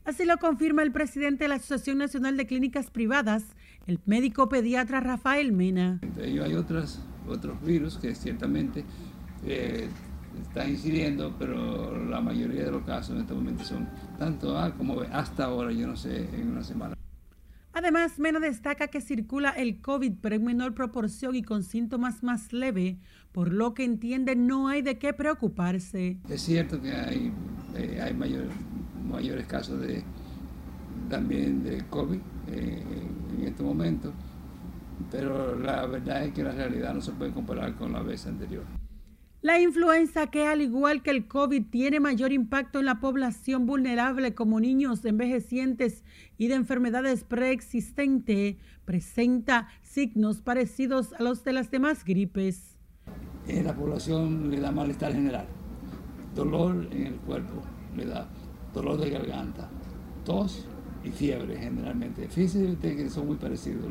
Así lo confirma el presidente de la Asociación Nacional de Clínicas Privadas, el médico pediatra Rafael Mena. Entre ellos hay otros, otros virus que ciertamente eh, están incidiendo, pero la mayoría de los casos en este momento son tanto A como B, hasta ahora, yo no sé, en una semana. Además, Mena destaca que circula el COVID, pero en menor proporción y con síntomas más leves, por lo que entiende no hay de qué preocuparse. Es cierto que hay, eh, mayores casos de también de COVID eh, en este momento, pero la verdad es que la realidad no se puede comparar con la vez anterior. La influenza que al igual que el COVID tiene mayor impacto en la población vulnerable como niños envejecientes y de enfermedades preexistentes, presenta signos parecidos a los de las demás gripes. En la población le da malestar general, dolor en el cuerpo, le da dolor de garganta, tos y fiebre generalmente. Fíjense que son muy parecidos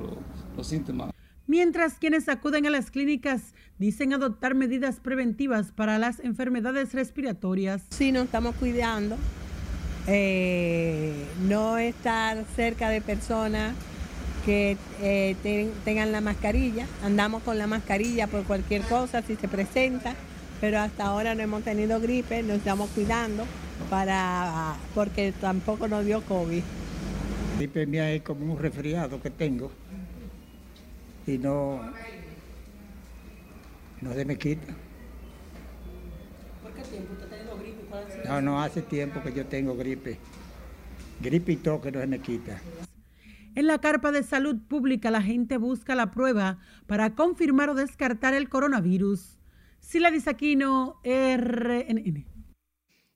los síntomas. Mientras quienes acuden a las clínicas dicen adoptar medidas preventivas para las enfermedades respiratorias. Sí, nos estamos cuidando. Eh, no estar cerca de personas que eh, tengan la mascarilla. Andamos con la mascarilla por cualquier cosa si se presenta, pero hasta ahora no hemos tenido gripe, nos estamos cuidando para porque tampoco nos dio COVID. La gripe mía es como un resfriado que tengo y no, no se me quita. ¿Por qué tiempo usted ha tenido gripe? No, no, hace tiempo que yo tengo gripe. Gripe y todo que no se me quita. En la carpa de salud pública la gente busca la prueba para confirmar o descartar el coronavirus. Sila Disaquino, RNN.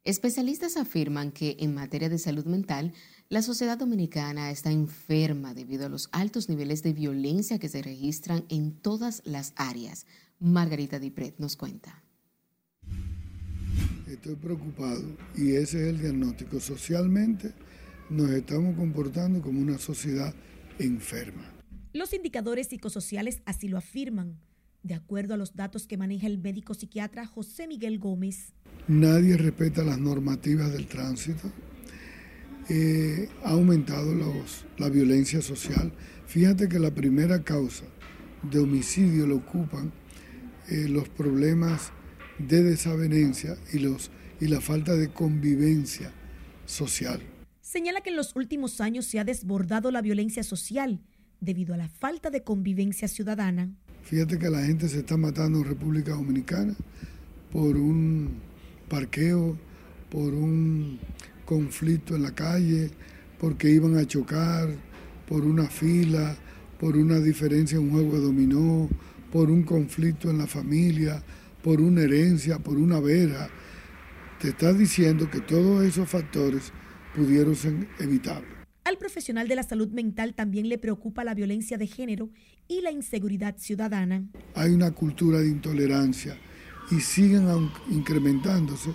Especialistas afirman que en materia de salud mental, la sociedad dominicana está enferma debido a los altos niveles de violencia que se registran en todas las áreas. Margarita Dipret nos cuenta. Estoy preocupado y ese es el diagnóstico. Socialmente nos estamos comportando como una sociedad enferma. Los indicadores psicosociales así lo afirman, de acuerdo a los datos que maneja el médico psiquiatra José Miguel Gómez. Nadie respeta las normativas del tránsito eh, ha aumentado los, la violencia social. Fíjate que la primera causa de homicidio lo ocupan eh, los problemas de desavenencia y, los, y la falta de convivencia social. Señala que en los últimos años se ha desbordado la violencia social debido a la falta de convivencia ciudadana. Fíjate que la gente se está matando en República Dominicana por un parqueo, por un conflicto en la calle, porque iban a chocar, por una fila, por una diferencia en un juego de dominó, por un conflicto en la familia, por una herencia, por una vera. Te estás diciendo que todos esos factores pudieron ser evitables. Al profesional de la salud mental también le preocupa la violencia de género y la inseguridad ciudadana. Hay una cultura de intolerancia y siguen incrementándose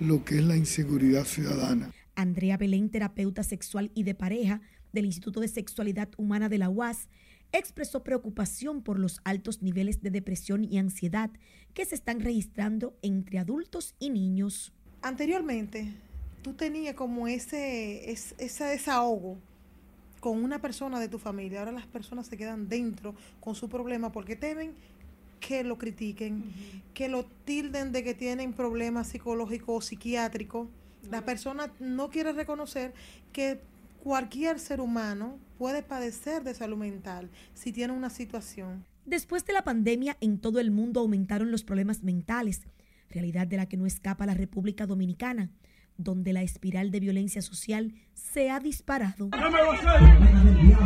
lo que es la inseguridad ciudadana. Andrea Belén, terapeuta sexual y de pareja del Instituto de Sexualidad Humana de la UAS, expresó preocupación por los altos niveles de depresión y ansiedad que se están registrando entre adultos y niños. Anteriormente, tú tenías como ese, ese desahogo con una persona de tu familia. Ahora las personas se quedan dentro con su problema porque temen que lo critiquen, que lo tilden de que tienen problemas psicológicos o psiquiátricos. La persona no quiere reconocer que cualquier ser humano puede padecer de salud mental si tiene una situación. Después de la pandemia, en todo el mundo aumentaron los problemas mentales, realidad de la que no escapa la República Dominicana donde la espiral de violencia social se ha disparado. ¿Qué me va a hacer?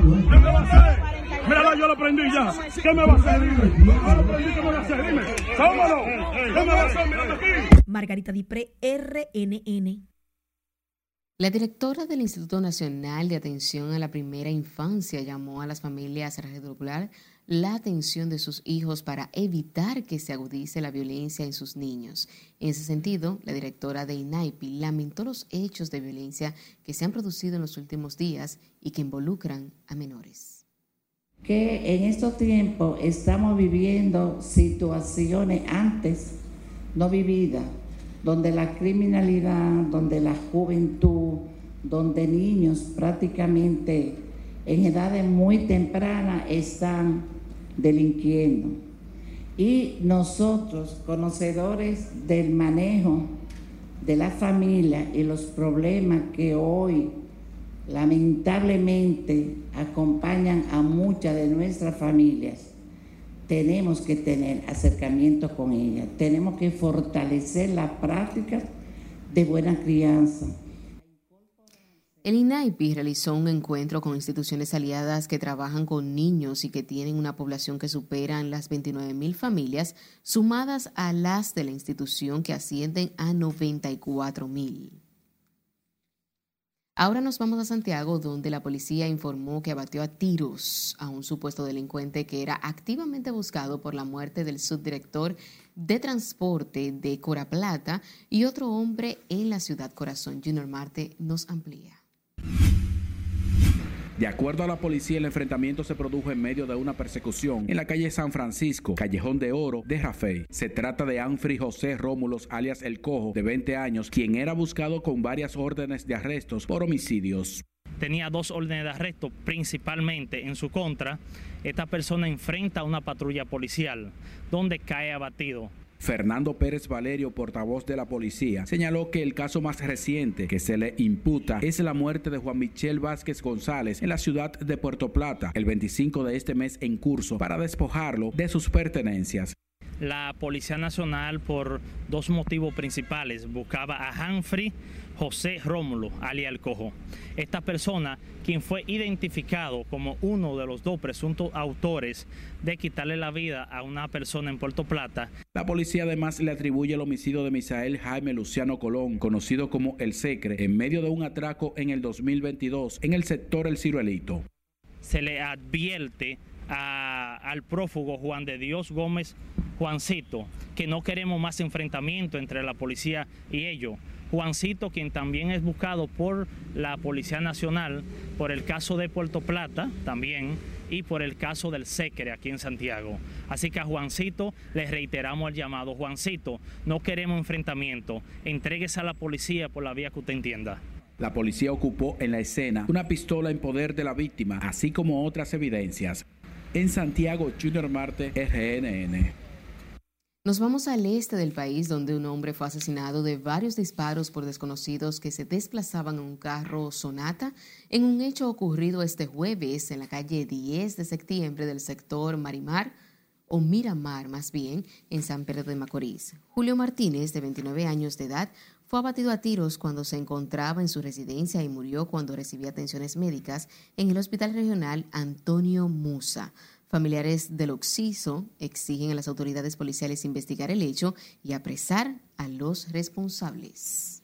¿Qué me va a hacer? Mira, yo lo prendí ya. ¿Qué me va a hacer? Dime. Yo lo prendí, ¿qué me va a hacer? Dime. ¿Cómo ¿Qué me va a hacer? Mírate aquí. Margarita Dipré, RNN. La directora del Instituto Nacional de Atención a la Primera Infancia llamó a las familias a redoblar la atención de sus hijos para evitar que se agudice la violencia en sus niños. En ese sentido, la directora de INAIPI lamentó los hechos de violencia que se han producido en los últimos días y que involucran a menores. Que en estos tiempos estamos viviendo situaciones antes no vividas donde la criminalidad, donde la juventud, donde niños prácticamente en edades muy tempranas están delinquiendo. Y nosotros, conocedores del manejo de la familia y los problemas que hoy lamentablemente acompañan a muchas de nuestras familias, tenemos que tener acercamiento con ella, tenemos que fortalecer la práctica de buena crianza. El INAIPI realizó un encuentro con instituciones aliadas que trabajan con niños y que tienen una población que superan las 29 mil familias, sumadas a las de la institución que ascienden a 94 mil. Ahora nos vamos a Santiago, donde la policía informó que abatió a tiros a un supuesto delincuente que era activamente buscado por la muerte del subdirector de transporte de Cora Plata y otro hombre en la ciudad Corazón. Junior Marte nos amplía. De acuerdo a la policía, el enfrentamiento se produjo en medio de una persecución en la calle San Francisco, Callejón de Oro de Rafey. Se trata de Anfri José Rómulos, alias El Cojo, de 20 años, quien era buscado con varias órdenes de arrestos por homicidios. Tenía dos órdenes de arresto, principalmente en su contra. Esta persona enfrenta a una patrulla policial, donde cae abatido. Fernando Pérez Valerio, portavoz de la policía, señaló que el caso más reciente que se le imputa es la muerte de Juan Michel Vázquez González en la ciudad de Puerto Plata el 25 de este mes en curso para despojarlo de sus pertenencias. La Policía Nacional, por dos motivos principales, buscaba a Humphrey José Rómulo, alias El Cojo. Esta persona, quien fue identificado como uno de los dos presuntos autores de quitarle la vida a una persona en Puerto Plata. La policía además le atribuye el homicidio de Misael Jaime Luciano Colón, conocido como El Secre, en medio de un atraco en el 2022 en el sector El Ciruelito. Se le advierte al prófugo Juan de Dios Gómez Juancito que no queremos más enfrentamiento entre la policía y ellos. Juancito, quien también es buscado por la Policía Nacional por el caso de Puerto Plata también y por el caso del Secre aquí en Santiago. Así que a Juancito les reiteramos el llamado. Juancito, no queremos enfrentamiento. Entréguese a la policía por la vía que usted entienda. La policía ocupó en la escena una pistola en poder de la víctima, así como otras evidencias. En Santiago, Junior Marte, RNN. Nos vamos al este del país donde un hombre fue asesinado de varios disparos por desconocidos que se desplazaban en un carro Sonata en un hecho ocurrido este jueves en la calle 10 de septiembre del sector Marimar o Miramar más bien en San Pedro de Macorís. Julio Martínez, de 29 años de edad, fue abatido a tiros cuando se encontraba en su residencia y murió cuando recibía atenciones médicas en el Hospital Regional Antonio Musa. Familiares del Oxiso exigen a las autoridades policiales investigar el hecho y apresar a los responsables.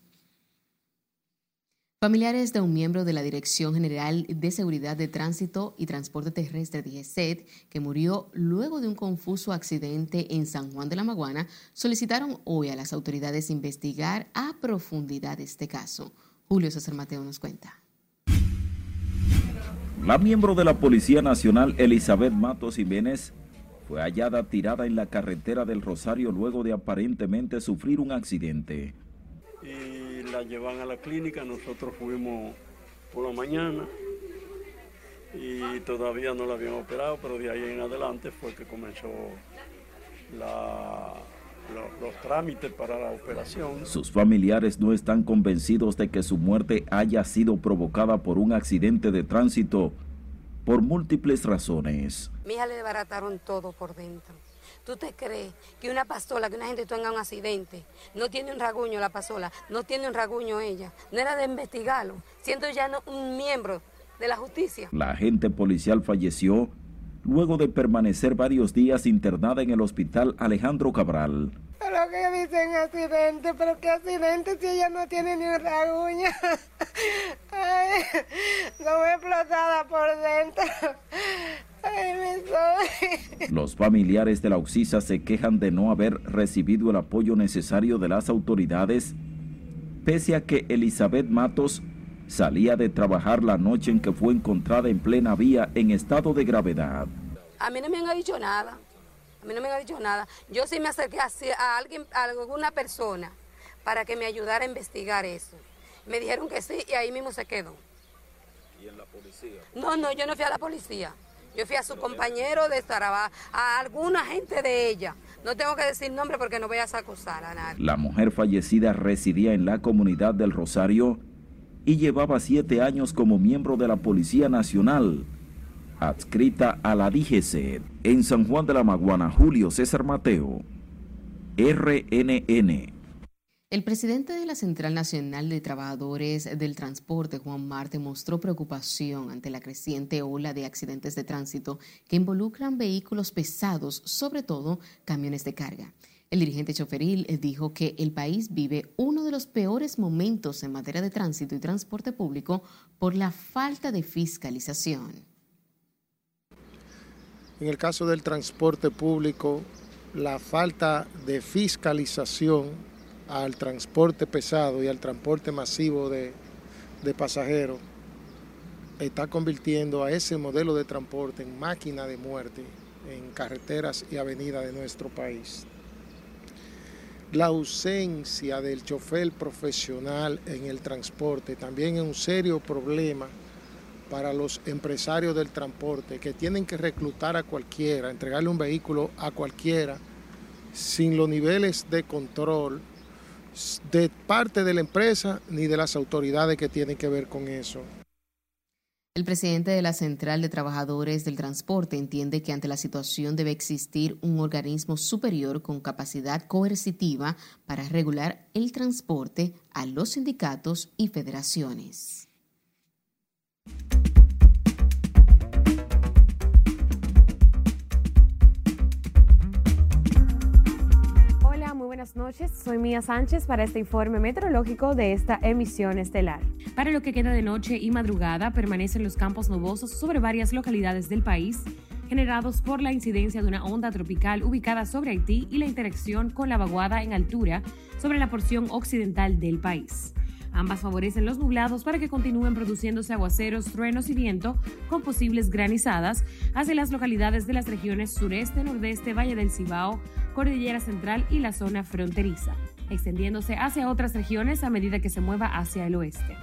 Familiares de un miembro de la Dirección General de Seguridad de Tránsito y Transporte Terrestre DGCET, que murió luego de un confuso accidente en San Juan de la Maguana, solicitaron hoy a las autoridades investigar a profundidad este caso. Julio César Mateo nos cuenta. La miembro de la Policía Nacional, Elizabeth Matos Jiménez, fue hallada tirada en la carretera del Rosario luego de aparentemente sufrir un accidente. Y la llevan a la clínica, nosotros fuimos por la mañana y todavía no la habían operado, pero de ahí en adelante fue que comenzó la, los, trámites para la operación. Sus familiares no están convencidos de que su muerte haya sido provocada por un accidente de tránsito por múltiples razones. Mi hija le desbarataron todo por dentro. ¿Tú te crees que una pasola, que una gente tenga un accidente, no tiene un raguño la pasola, no tiene un raguño ella? No era de investigarlo, siendo ya no un miembro de la justicia. La agente policial falleció luego de permanecer varios días internada en el hospital Alejandro Cabral. Que dicen accidente, pero qué accidente si ella no tiene ni un rasguño. Ay, no me explotada por dentro. Ay. Los familiares de la Oxisa se quejan de no haber recibido el apoyo necesario de las autoridades, pese a que Elizabeth Matos salía de trabajar la noche en que fue encontrada en plena vía en estado de gravedad. A mí no me han dicho nada. A mí no me han dicho nada. Yo sí me acerqué a, alguien, a alguna persona para que me ayudara a investigar eso. Me dijeron que sí y ahí mismo se quedó. ¿Y en la policía? No, no, yo no fui a la policía. Yo fui a su compañero de trabajo, a alguna gente de ella. No tengo que decir nombre porque no voy a acusar a nadie. La mujer fallecida residía en la comunidad del Rosario y llevaba siete años como miembro de la Policía Nacional, adscrita a la DGC. En San Juan de la Maguana, Julio César Mateo, RNN. El presidente de la Central Nacional de Trabajadores del Transporte, Juan Marte, mostró preocupación ante la creciente ola de accidentes de tránsito que involucran vehículos pesados, sobre todo camiones de carga. El dirigente choferil dijo que el país vive uno de los peores momentos en materia de tránsito y transporte público por la falta de fiscalización. En el caso del transporte público, la falta de fiscalización al transporte pesado y al transporte masivo de, pasajeros, está convirtiendo a ese modelo de transporte en máquina de muerte en carreteras y avenidas de nuestro país. La ausencia del chofer profesional en el transporte también es un serio problema para los empresarios del transporte que tienen que reclutar a cualquiera, entregarle un vehículo a cualquiera sin los niveles de control de parte de la empresa ni de las autoridades que tienen que ver con eso. El presidente de la Central de Trabajadores del Transporte entiende que ante la situación debe existir un organismo superior con capacidad coercitiva para regular el transporte a los sindicatos y federaciones. Buenas noches. Soy Mía Sánchez para este informe meteorológico de esta emisión estelar. Para lo que queda de noche y madrugada, permanecen los campos nubosos sobre varias localidades del país, generados por la incidencia de una onda tropical ubicada sobre Haití y la interacción con la vaguada en altura sobre la porción occidental del país. Ambas favorecen los nublados para que continúen produciéndose aguaceros, truenos y viento con posibles granizadas hacia las localidades de las regiones sureste, nordeste, Valle del Cibao, Cordillera Central y la zona fronteriza, extendiéndose hacia otras regiones a medida que se mueva hacia el oeste.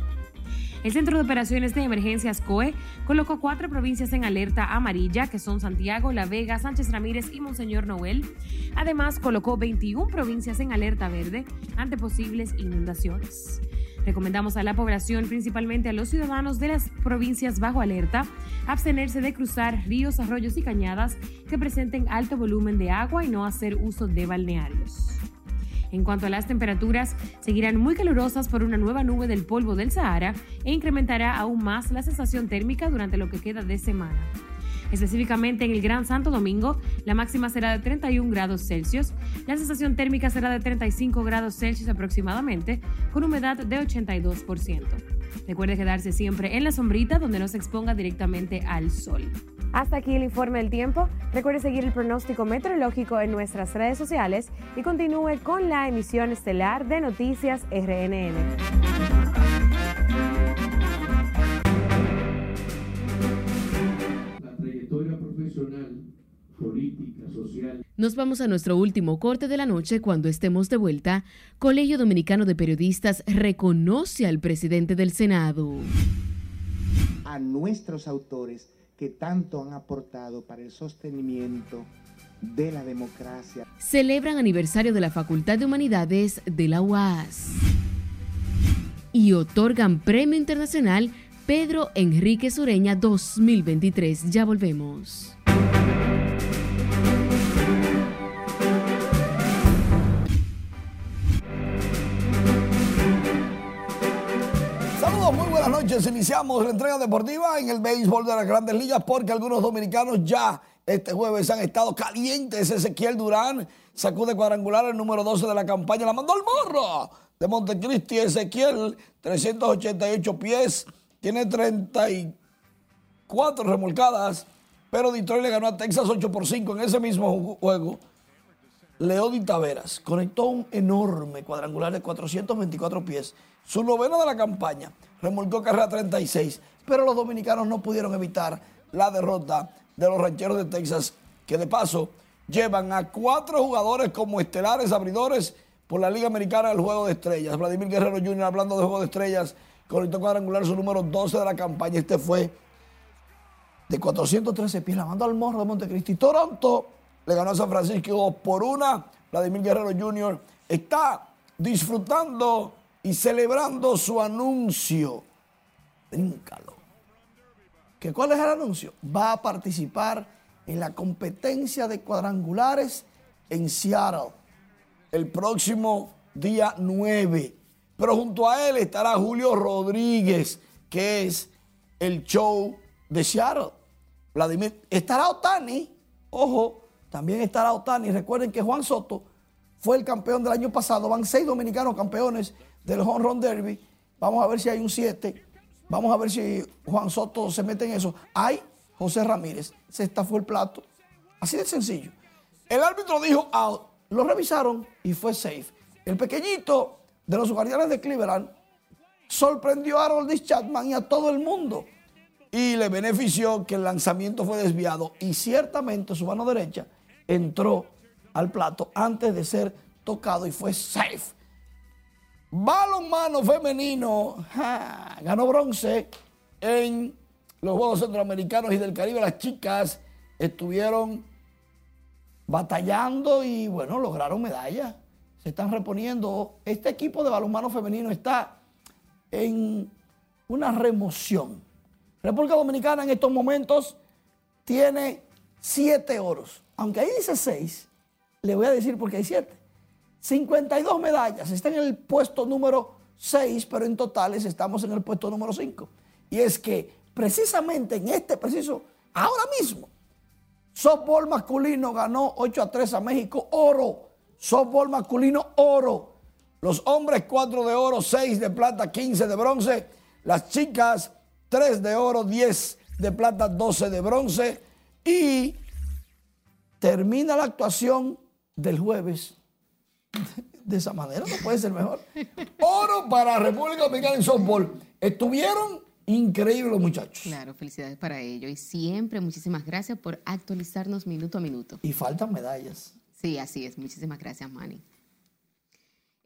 El Centro de Operaciones de Emergencias COE colocó cuatro provincias en alerta amarilla, que son Santiago, La Vega, Sánchez Ramírez y Monseñor Noel. Además, colocó 21 provincias en alerta verde ante posibles inundaciones. Recomendamos a la población, principalmente a los ciudadanos de las provincias bajo alerta, abstenerse de cruzar ríos, arroyos y cañadas que presenten alto volumen de agua y no hacer uso de balnearios. En cuanto a las temperaturas, seguirán muy calurosas por una nueva nube del polvo del Sahara e incrementará aún más la sensación térmica durante lo que queda de semana. Específicamente en el Gran Santo Domingo, la máxima será de 31 grados Celsius, la sensación térmica será de 35 grados Celsius aproximadamente, con humedad de 82%. Recuerde quedarse siempre en la sombrita donde no se exponga directamente al sol. Hasta aquí el informe del tiempo. Recuerde seguir el pronóstico meteorológico en nuestras redes sociales y continúe con la emisión estelar de Noticias RNN. Política, social. Nos vamos a nuestro último corte de la noche cuando estemos de vuelta. Colegio Dominicano de Periodistas reconoce al presidente del Senado. A nuestros autores que tanto han aportado para el sostenimiento de la democracia. Celebran aniversario de la Facultad de Humanidades de la UAS. Y otorgan Premio Internacional Pedro Enrique Sureña 2023. Ya volvemos. Muy buenas noches. Iniciamos la entrega deportiva en el béisbol de las grandes ligas porque algunos dominicanos ya este jueves han estado calientes. Ezequiel Durán sacude cuadrangular el número 12 de la campaña, la mandó al morro de Montecristi, Ezequiel, 388 pies, tiene 34 remolcadas, pero Detroit le ganó a Texas 8 por 5 en ese mismo juego. Leody Taveras conectó un enorme cuadrangular de 424 pies, su novena de la campaña, remolcó carrera 36, pero los dominicanos no pudieron evitar la derrota de los rancheros de Texas, que de paso llevan a cuatro jugadores como estelares abridores por la Liga Americana del Juego de Estrellas. Vladimir Guerrero Jr. hablando de Juego de Estrellas, conectó cuadrangular su número 12 de la campaña. Este fue de 413 pies, la mandó al morro de Montecristi. Toronto le ganó a San Francisco 2 por una. Vladimir Guerrero Jr. está disfrutando y celebrando su anuncio. Bríncalo. ¿Que ¿Cuál es el anuncio? Va a participar en la competencia de cuadrangulares en Seattle el próximo día 9. Pero junto a él estará Julio Rodríguez, que es el show de Seattle. Vladimir, estará Otani, ojo, también estará Otani. Recuerden que Juan Soto fue el campeón del año pasado. Van seis dominicanos campeones del Home Run Derby. Vamos a ver si hay un 7. Vamos a ver si Juan Soto se mete en eso. Hay José Ramírez. Se fue el plato. Así de sencillo. El árbitro dijo out. Lo revisaron y fue safe. El pequeñito de los guardianes de Cleveland sorprendió a Harold Chapman y a todo el mundo. Y le benefició que el lanzamiento fue desviado y ciertamente su mano derecha entró al plato antes de ser tocado y fue safe. Balonmano femenino ganó bronce en los Juegos Centroamericanos y del Caribe. Las chicas estuvieron batallando y bueno, lograron medallas. Se están reponiendo. Este equipo de balonmano femenino está en una remoción. República Dominicana en estos momentos tiene siete oros. Aunque ahí dice seis, le voy a decir porque hay siete. 52 medallas, está en el puesto número 6, pero en totales estamos en el puesto número 5. Y es que precisamente en este preciso, ahora mismo, softball masculino ganó 8 a 3 a México, oro. Softball masculino, oro. Los hombres 4 de oro, 6 de plata, 15 de bronce. Las chicas 3 de oro, 10 de plata, 12 de bronce. Y termina la actuación del jueves de esa manera no puede ser mejor. Oro para República Dominicana en softball. Estuvieron increíbles los muchachos. Claro, felicidades para ello. Y siempre muchísimas gracias por actualizarnos minuto a minuto. Y faltan medallas. Sí, así es. Muchísimas gracias, Manny.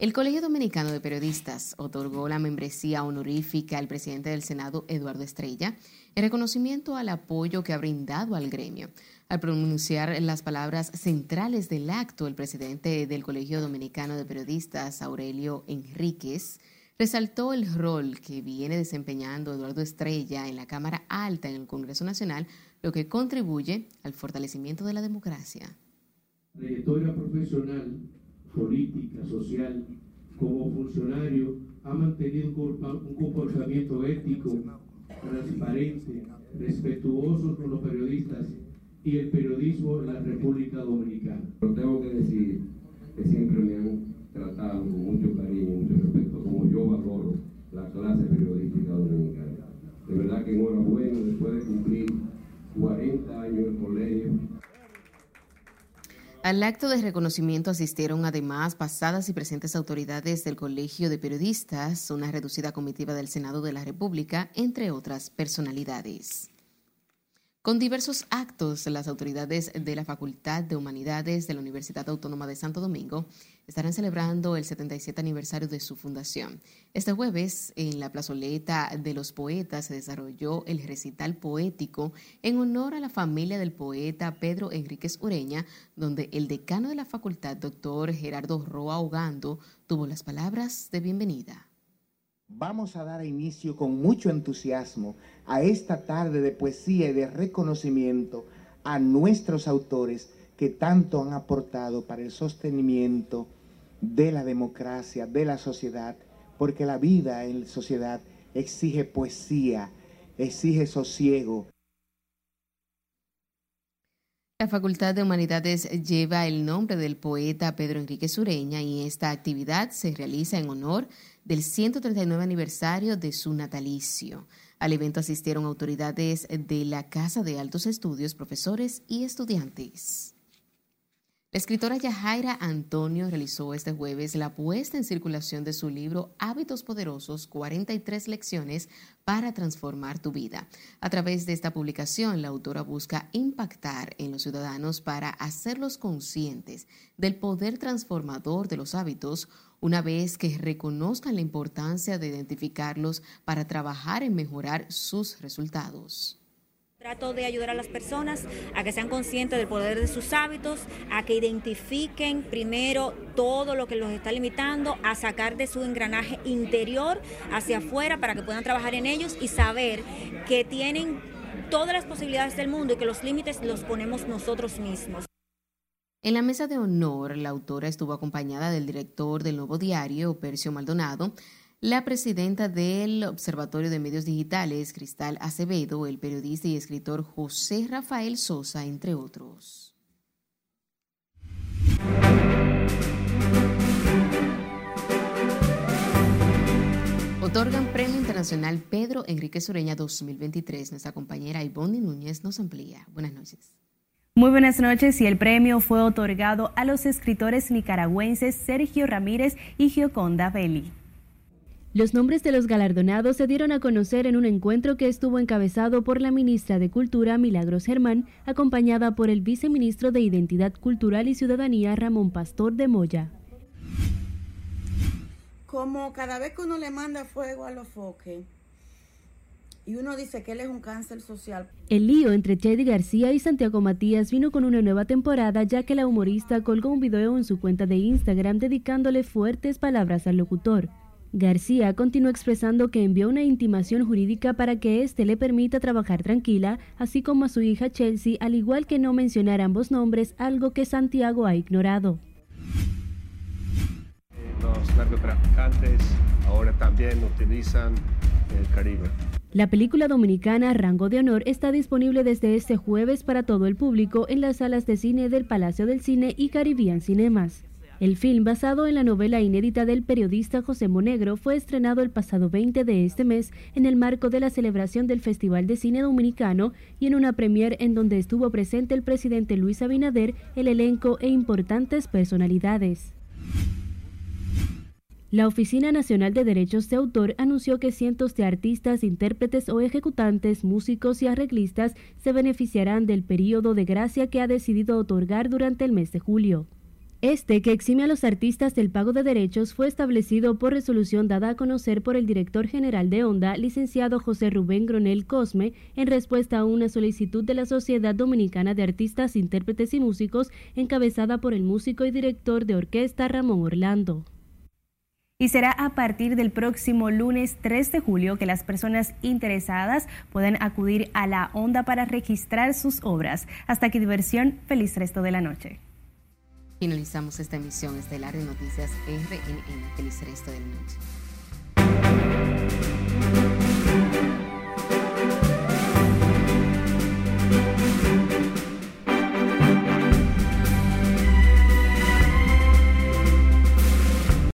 El Colegio Dominicano de Periodistas otorgó la membresía honorífica al presidente del Senado, Eduardo Estrella, en reconocimiento al apoyo que ha brindado al gremio. Al pronunciar las palabras centrales del acto, el presidente del Colegio Dominicano de Periodistas, Aurelio Enríquez, resaltó el rol que viene desempeñando Eduardo Estrella en la Cámara Alta en el Congreso Nacional, lo que contribuye al fortalecimiento de la democracia. Trayectoria profesional, política, social, como funcionario, ha mantenido un comportamiento ético, transparente, respetuoso con los periodistas y el periodismo en la República Dominicana. Pero tengo que decir que siempre me han tratado con mucho cariño mucho respeto, como yo valoro la clase periodística dominicana. De verdad que enhorabuena, después de cumplir 40 años en colegio. Al acto de reconocimiento asistieron además pasadas y presentes autoridades del Colegio de Periodistas, una reducida comitiva del Senado de la República, entre otras personalidades. Con diversos actos, las autoridades de la Facultad de Humanidades de la Universidad Autónoma de Santo Domingo estarán celebrando el 77 aniversario de su fundación. Este jueves, en la plazoleta de los poetas, se desarrolló el recital poético en honor a la familia del poeta Pedro Enríquez Ureña, donde el decano de la facultad, doctor Gerardo Roa Ogando, tuvo las palabras de bienvenida. Vamos a dar inicio con mucho entusiasmo a esta tarde de poesía y de reconocimiento a nuestros autores que tanto han aportado para el sostenimiento de la democracia, de la sociedad, porque la vida en sociedad exige poesía, exige sosiego, La Facultad de Humanidades lleva el nombre del poeta Pedro Enrique Sureña y esta actividad se realiza en honor del 139 aniversario de su natalicio. Al evento asistieron autoridades de la Casa de Altos Estudios, profesores y estudiantes. La escritora Yajaira Antonio realizó este jueves la puesta en circulación de su libro Hábitos Poderosos, 43 lecciones para transformar tu vida. A través de esta publicación, la autora busca impactar en los ciudadanos para hacerlos conscientes del poder transformador de los hábitos una vez que reconozcan la importancia de identificarlos para trabajar en mejorar sus resultados. Trato de ayudar a las personas a que sean conscientes del poder de sus hábitos, a que identifiquen primero todo lo que los está limitando, a sacar de su engranaje interior hacia afuera para que puedan trabajar en ellos y saber que tienen todas las posibilidades del mundo y que los límites los ponemos nosotros mismos. En la mesa de honor, la autora estuvo acompañada del director del Nuevo Diario, Percio Maldonado, la presidenta del Observatorio de Medios Digitales, Cristal Acevedo, el periodista y escritor José Rafael Sosa, entre otros. Otorgan Premio Internacional Pedro Enrique Sureña 2023. Nuestra compañera Ivonne Núñez nos amplía. Buenas noches. Muy buenas noches y el premio fue otorgado a los escritores nicaragüenses Sergio Ramírez y Gioconda Belli. Los nombres de los galardonados se dieron a conocer en un encuentro que estuvo encabezado por la ministra de Cultura, Milagros Germán, acompañada por el viceministro de Identidad Cultural y Ciudadanía, Ramón Pastor de Moya. Como cada vez que uno le manda fuego a los foques, y uno dice que él es un cáncer social. El lío entre Chedi García y Santiago Matías vino con una nueva temporada ya que la humorista colgó un video en su cuenta de Instagram dedicándole fuertes palabras al locutor. García continuó expresando que envió una intimación jurídica para que éste le permita trabajar tranquila, así como a su hija Chelsea, al igual que no mencionar ambos nombres, algo que Santiago ha ignorado. Los narcotraficantes ahora también utilizan el Caribe. La película dominicana Rango de Honor está disponible desde este jueves para todo el público en las salas de cine del Palacio del Cine y Caribbean Cinemas. El film, basado en la novela inédita del periodista José Monegro, fue estrenado el pasado 20 de este mes en el marco de la celebración del Festival de Cine Dominicano y en una premier en donde estuvo presente el presidente Luis Abinader, el elenco e importantes personalidades. La Oficina Nacional de Derechos de Autor anunció que cientos de artistas, intérpretes o ejecutantes, músicos y arreglistas se beneficiarán del periodo de gracia que ha decidido otorgar durante el mes de julio. Este, que exime a los artistas del pago de derechos, fue establecido por resolución dada a conocer por el director general de Onda, licenciado José Rubén Gronel Cosme, en respuesta a una solicitud de la Sociedad Dominicana de Artistas, Intérpretes y Músicos, encabezada por el músico y director de orquesta Ramón Orlando. Y será a partir del próximo lunes 3 de julio que las personas interesadas pueden acudir a la Onda para registrar sus obras. Hasta aquí diversión, feliz resto de la noche finalizamos esta emisión estelar de Noticias RNN. Feliz resto del noche.